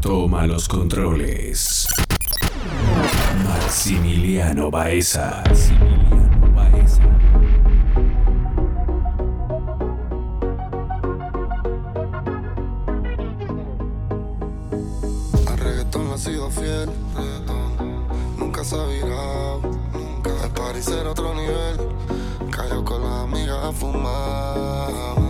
Toma los controles. Maximiliano Baeza. Maximiliano Baeza. Al reggaetón ha sido fiel, reggaetón. Nunca se ha virado, nunca. El parecer otro nivel. Cayó con las amigas a fumar.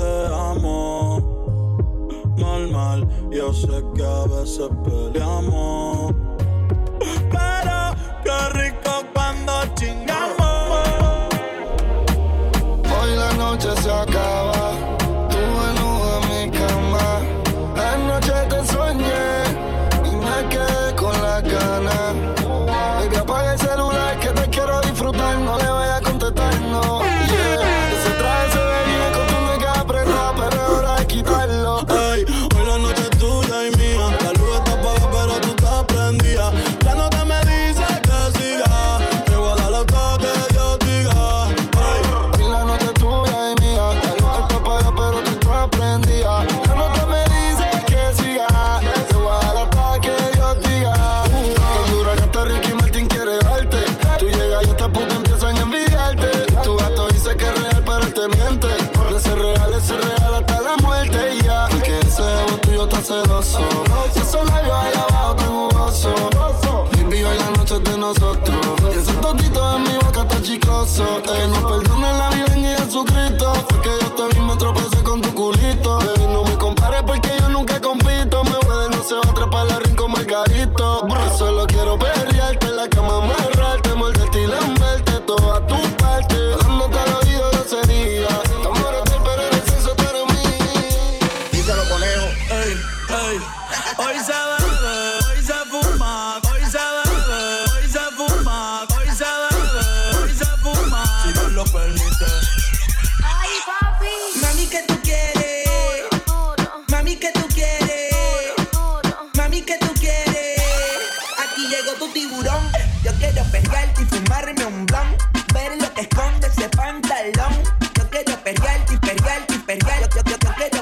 te amo. Mal, mal, yo sé que a veces peleamos.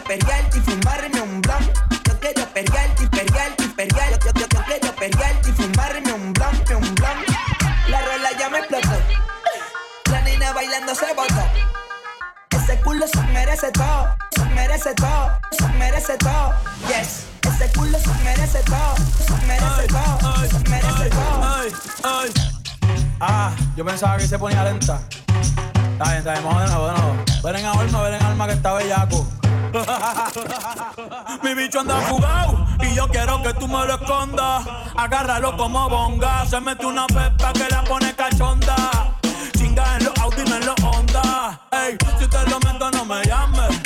perrearte y fumarme un blunt. Yo quiero perrearte y perrearte y perrearte. Yo, yo, yo, quiero perrearte y fumarme un blunt, un blunt. La rola ya me explotó. La nena bailando se botó. Ese culo se merece todo, se merece todo, se merece todo. Yes. Ese culo se merece todo, se merece todo, se merece todo. Ah, yo pensaba que se ponía lenta. Está bien, está bien, vamos de nuevo, de nuevo. Ven en alma, ven en alma que está bellaco. Mi bicho anda jugado y yo quiero que tú me lo escondas. Agárralo como bonga. Se mete una pepa que la pone cachonda. Chinga en los Audi, no en los Honda. Ey, si te lo meto, no me llames.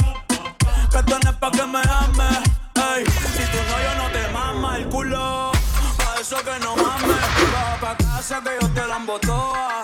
Que tú no pa' que me ames. Ey, si tú no, yo no te mama el culo. Pa' eso que no mames. Baja pa' casa que yo te la embotoa.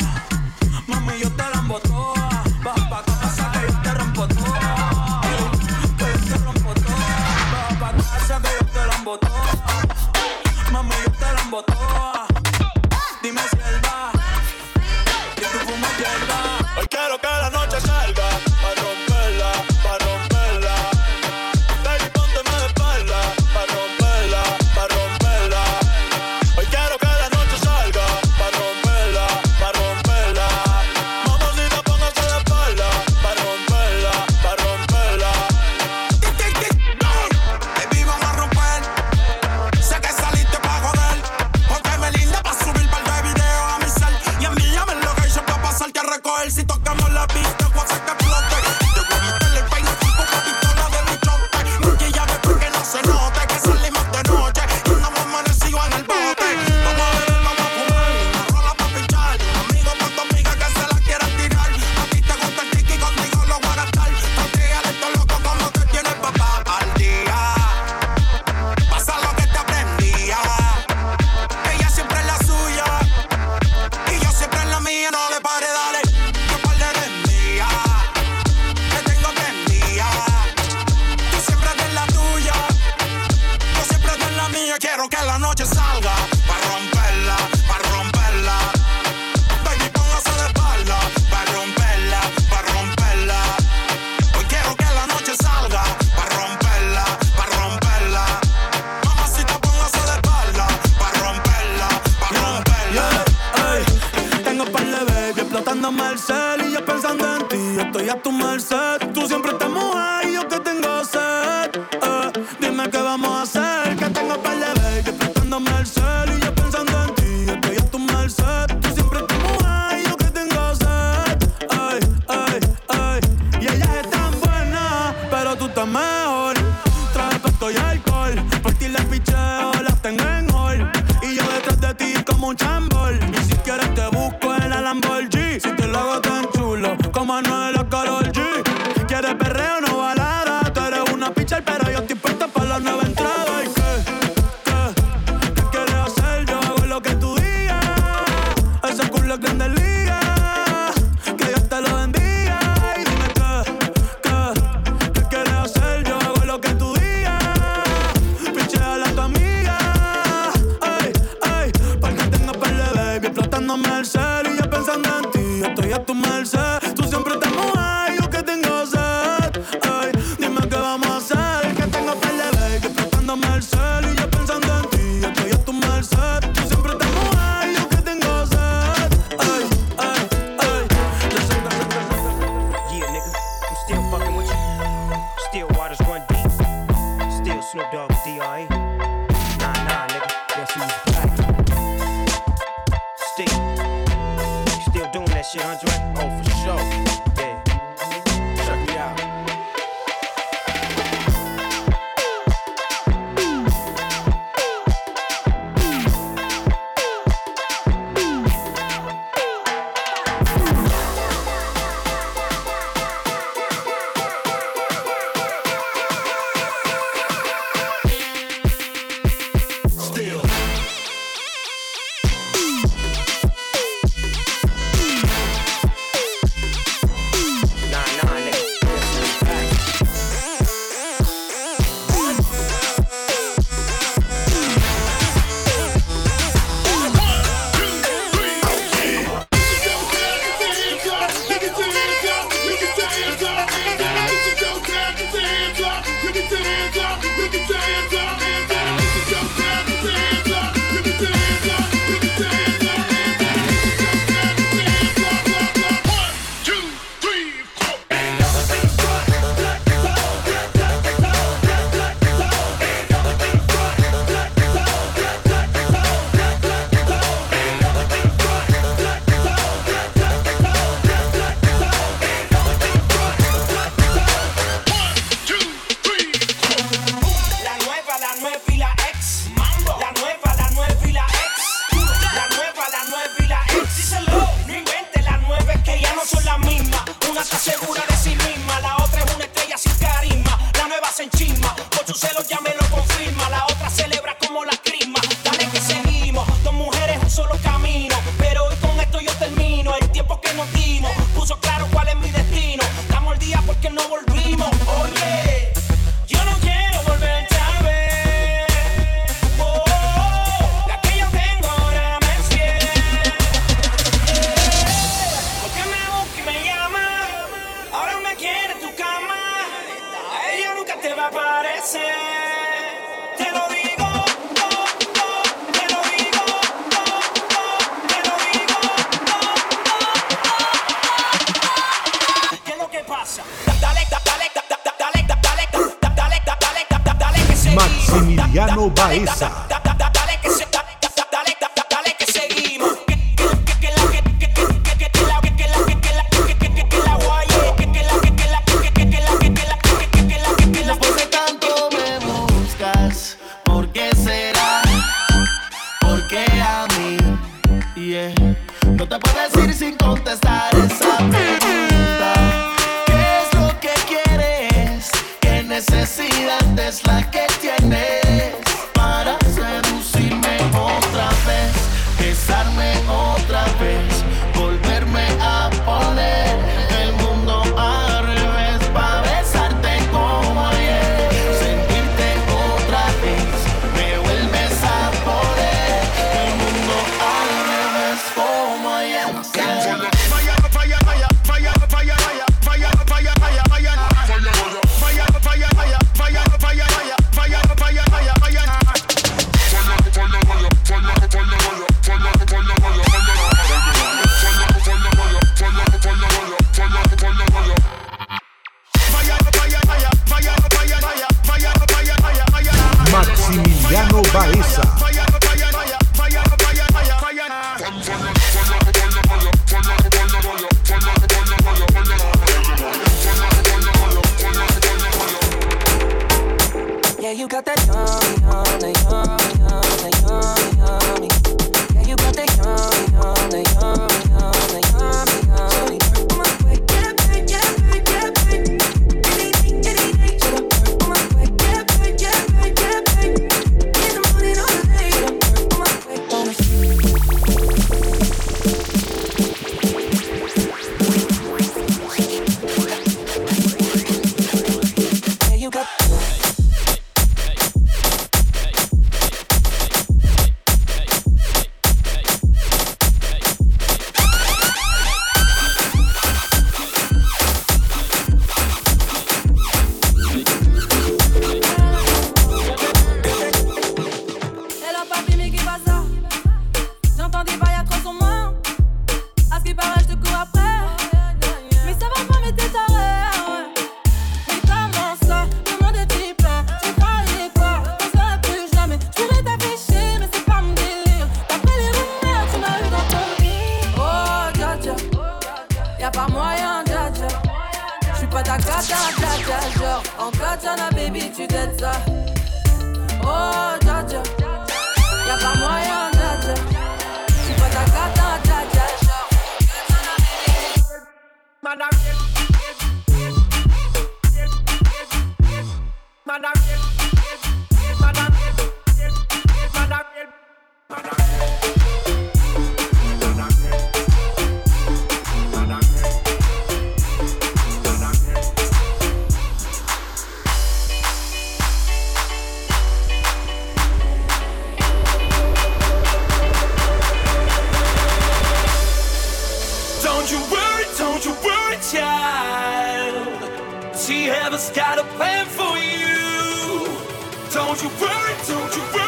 Necesidad es la que tienes para ser Got that child. She has got a plan for you. Don't you worry, don't you worry.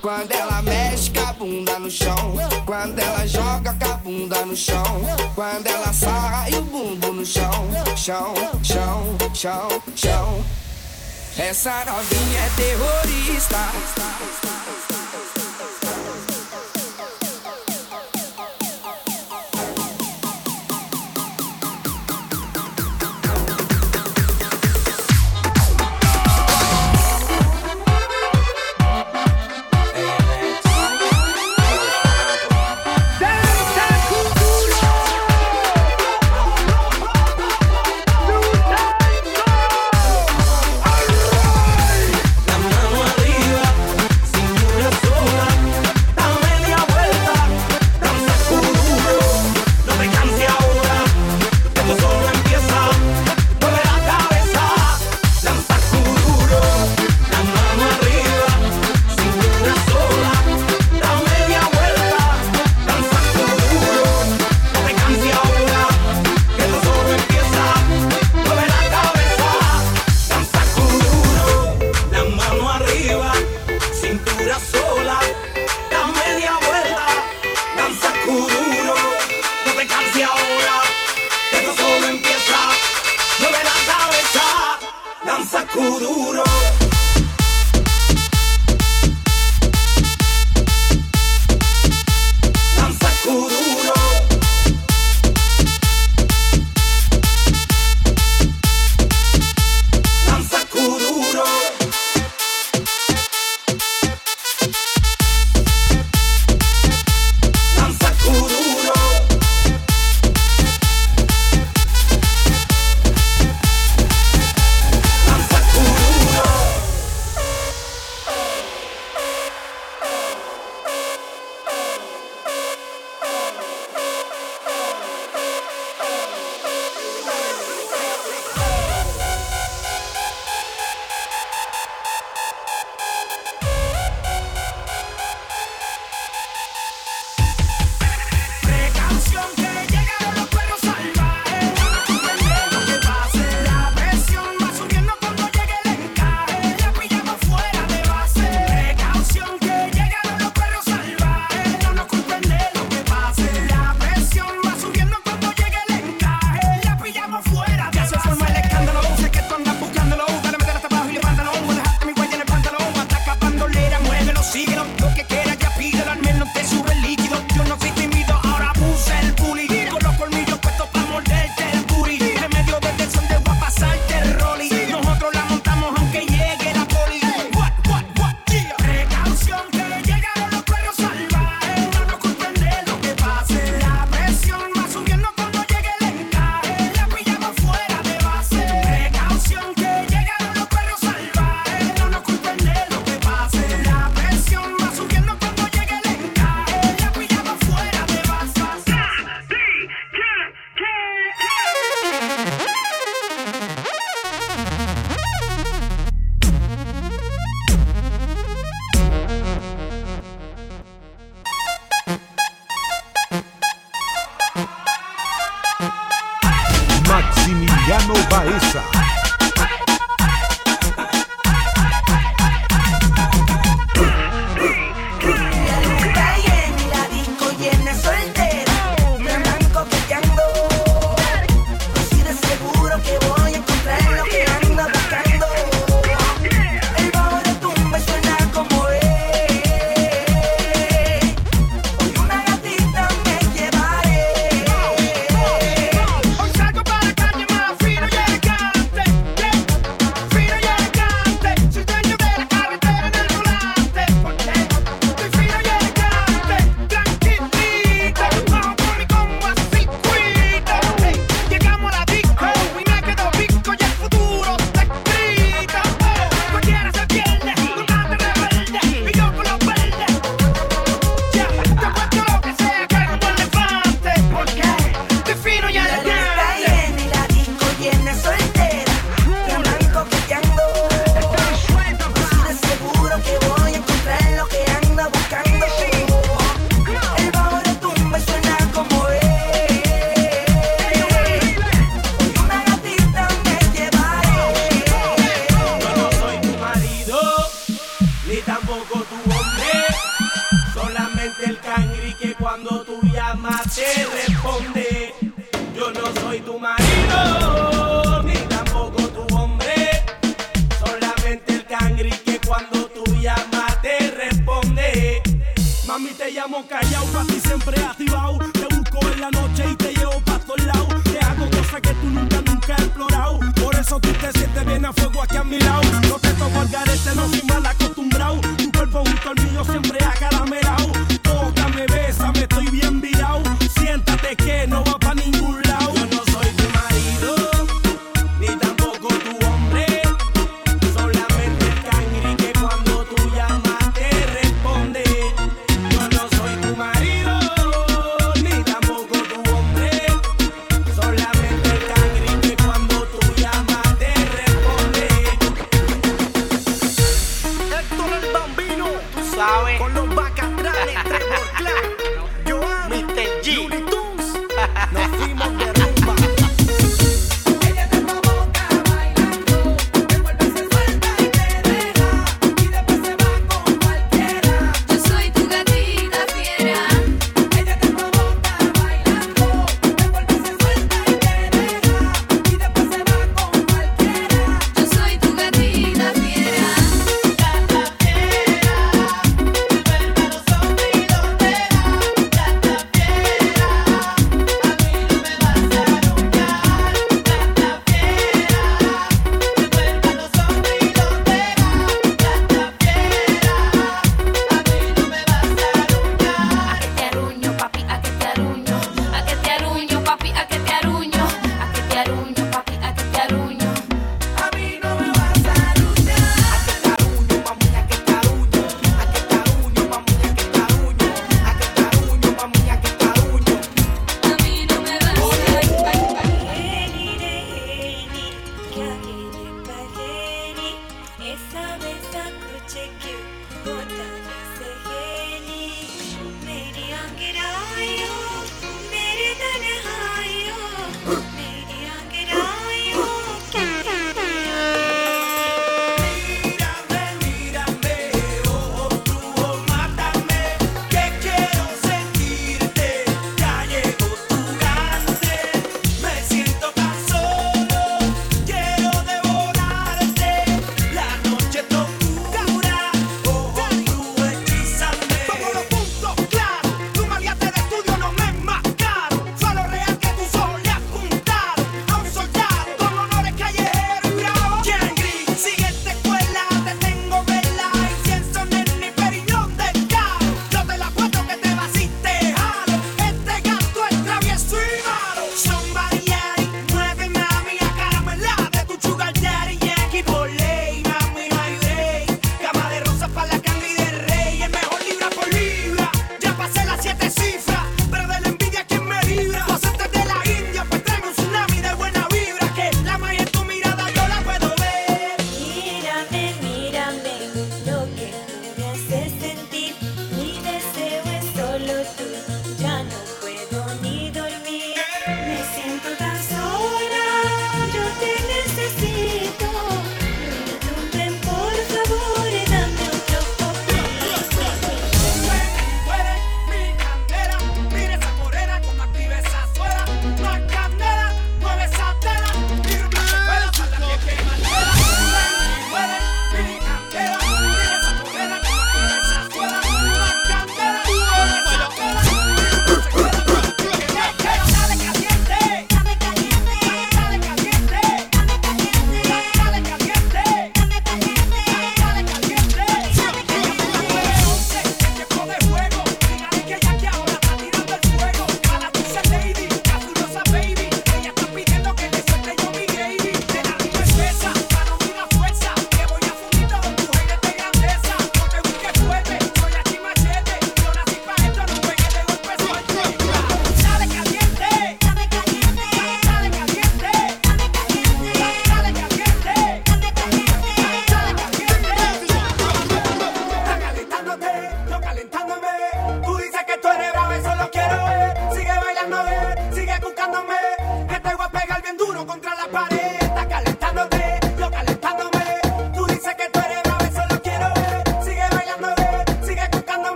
Quando ela mexe com a bunda no chão. Quando ela joga com a bunda no chão. Quando ela sai o bumbum no chão. Chão, chão, chão, chão. Essa novinha é terrorista. Kuduro.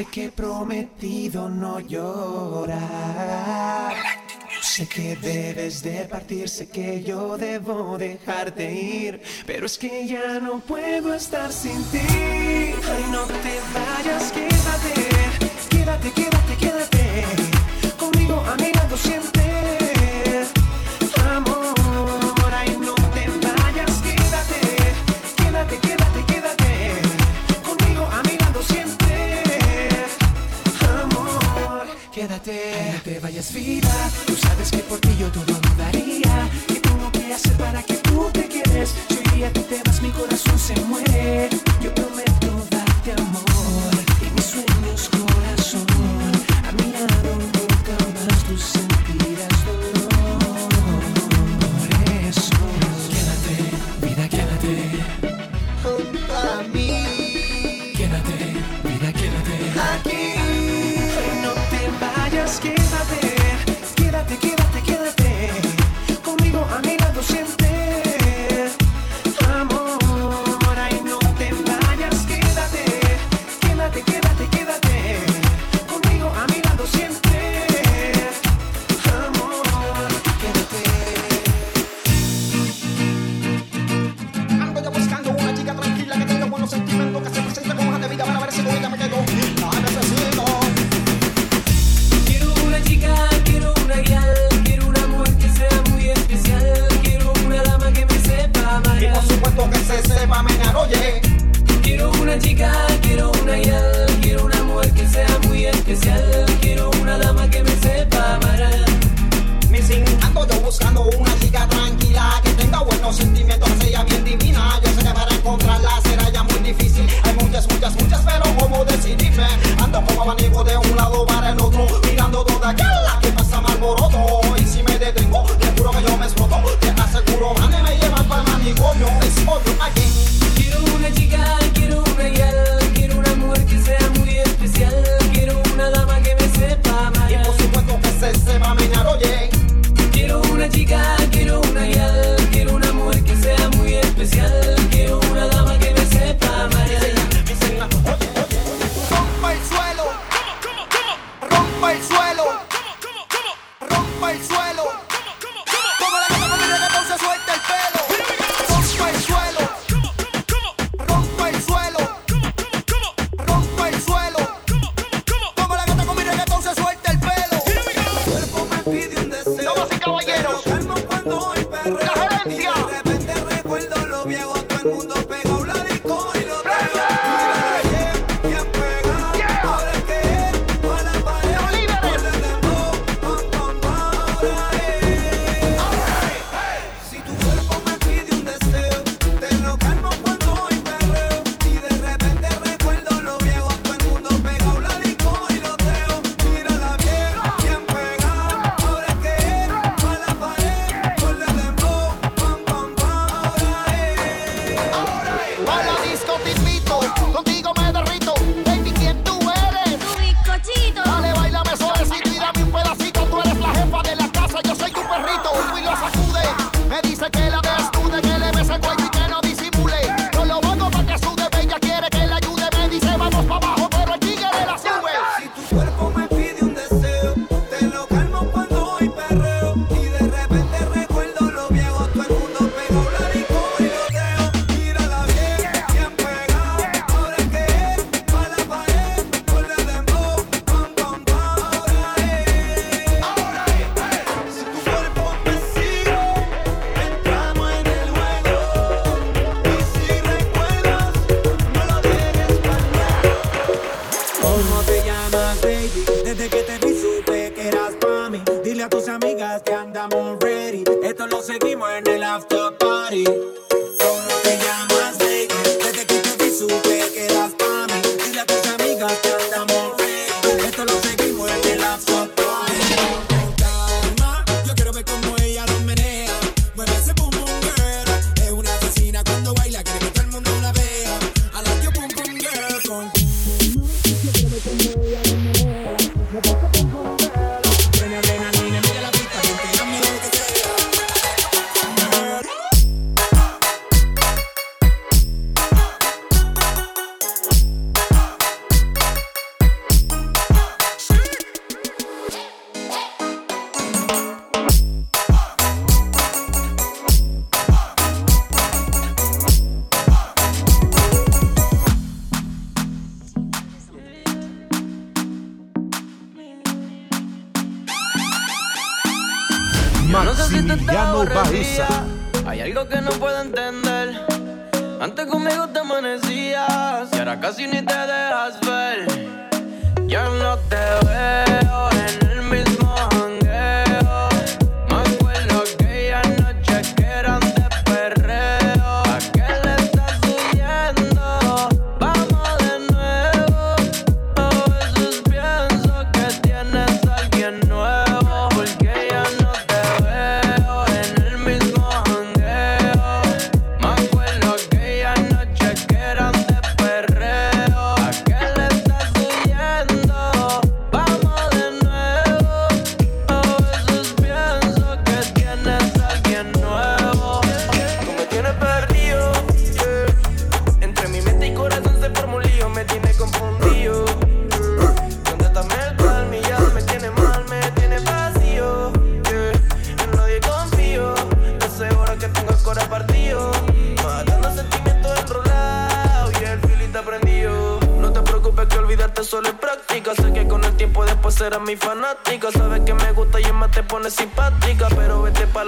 Sé que he prometido no llorar. Sé que debes de partir, sé que yo debo dejarte ir, pero es que ya no puedo estar sin ti. Ay, no te vayas, quédate. en el after.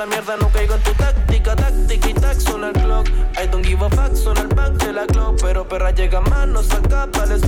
la mierda, no caigo en tu táctica, táctica y tac, suena el clock. I don't give a fuck, suena el back de la clock. Pero perra llega más, no saca para el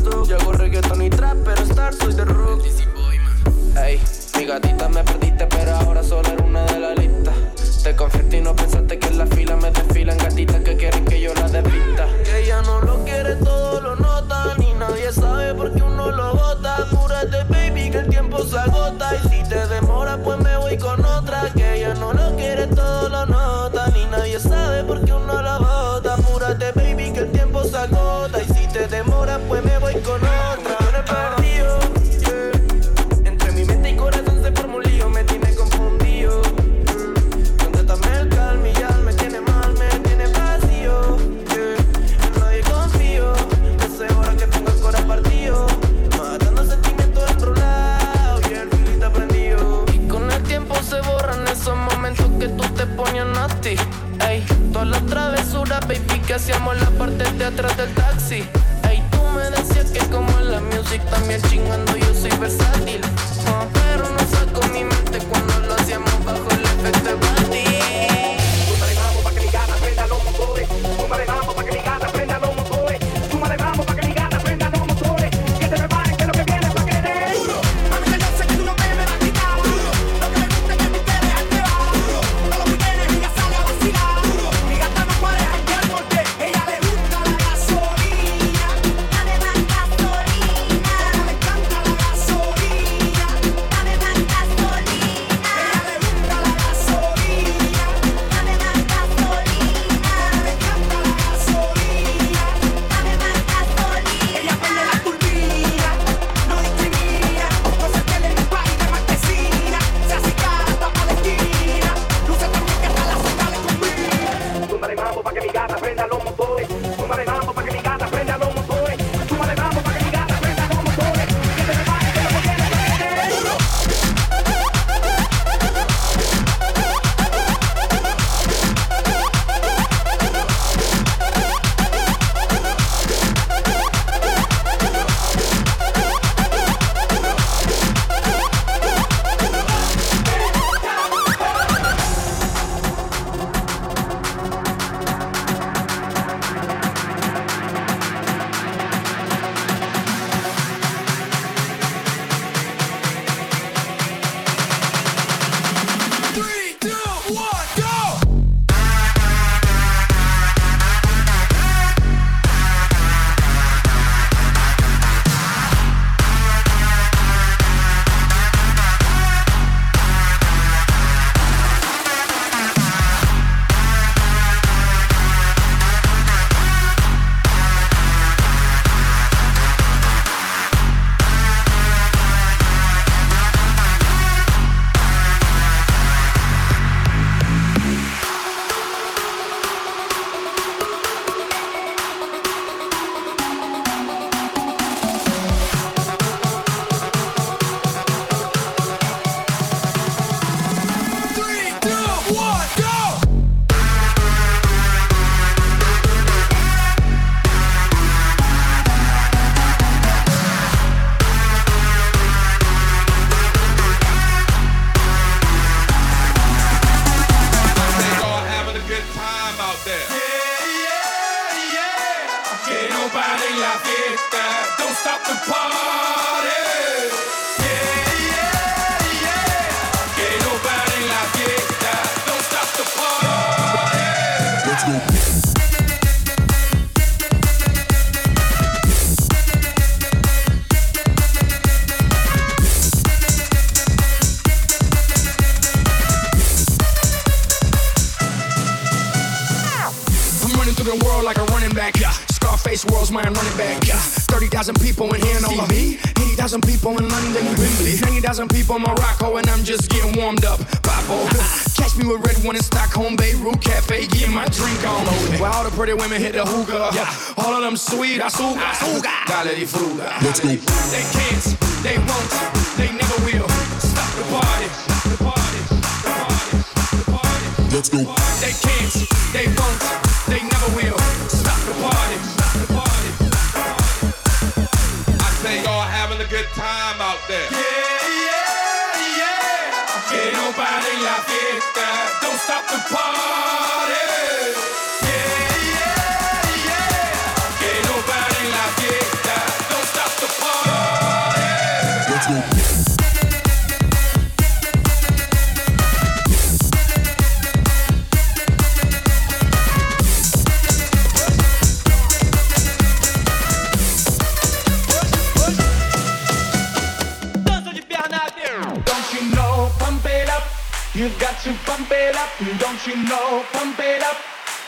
80,000 people in London, Wembley. 90,000 people in Morocco, and I'm just getting warmed up. Papo. Catch me with red one in Stockholm, Beirut Cafe, getting my drink on. Where all the pretty women hit the hookah. Yeah. All of them sweet, azúcar, azúcar. Dale disfruta. Let's go. They can't, they won't, they never will. Stop the party. Stop the party. The party. The party. Let's go. They can't, they won't, they never will. Stop the party. Stop the party. Good time out there. Yeah,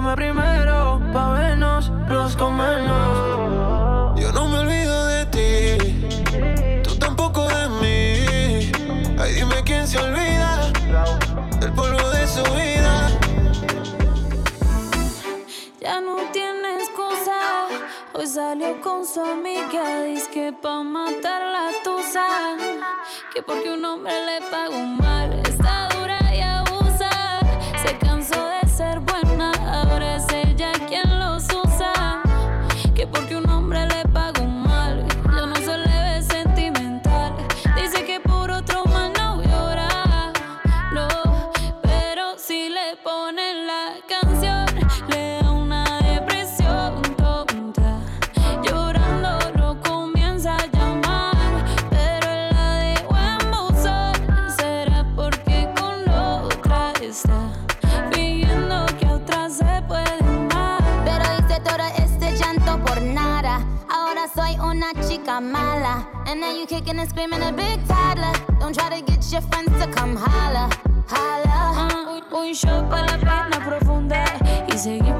Llamé primero pa' vernos, los comernos. Yo no me olvido de ti Tú tampoco de mí Ay, dime quién se olvida Del polvo de su vida Ya no tiene excusa. Hoy salió con su amiga. Dice que pa' matar la tusa. Que porque un hombre le pagó mal. Mala. And now you kicking and screaming a big toddler. Don't try to get your friends to come holla. Holla. Ah, Shot para la pena profunda y seguimos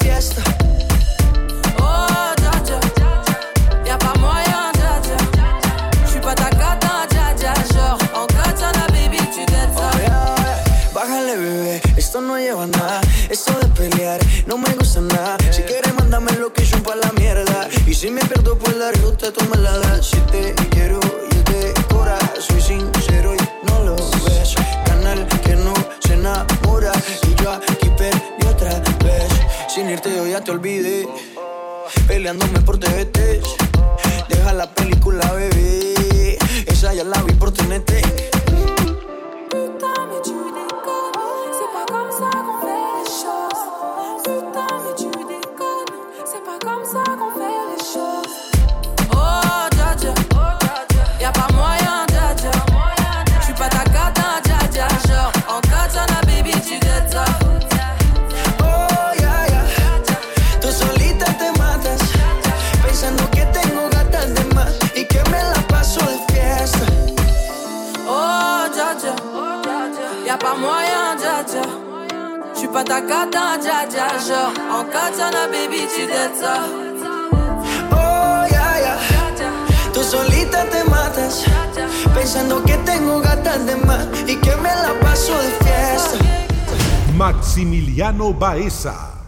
ruta, tú me. Si te quiero y te cora, soy sincero y no lo ves. Canal que no se enamora. Y yo aquí perdí otra vez. Sin irte, yo ya te olvidé. Peleándome por TVT. Deja la película, bebé. Esa ya la vi J'suis pas ta cata dja dja Genre en katana baby tu dettes Oh, ya, ya. Tú solita te matas, pensando que tengo gatas de más y que me la paso de fiesta. Maximiliano Baeza.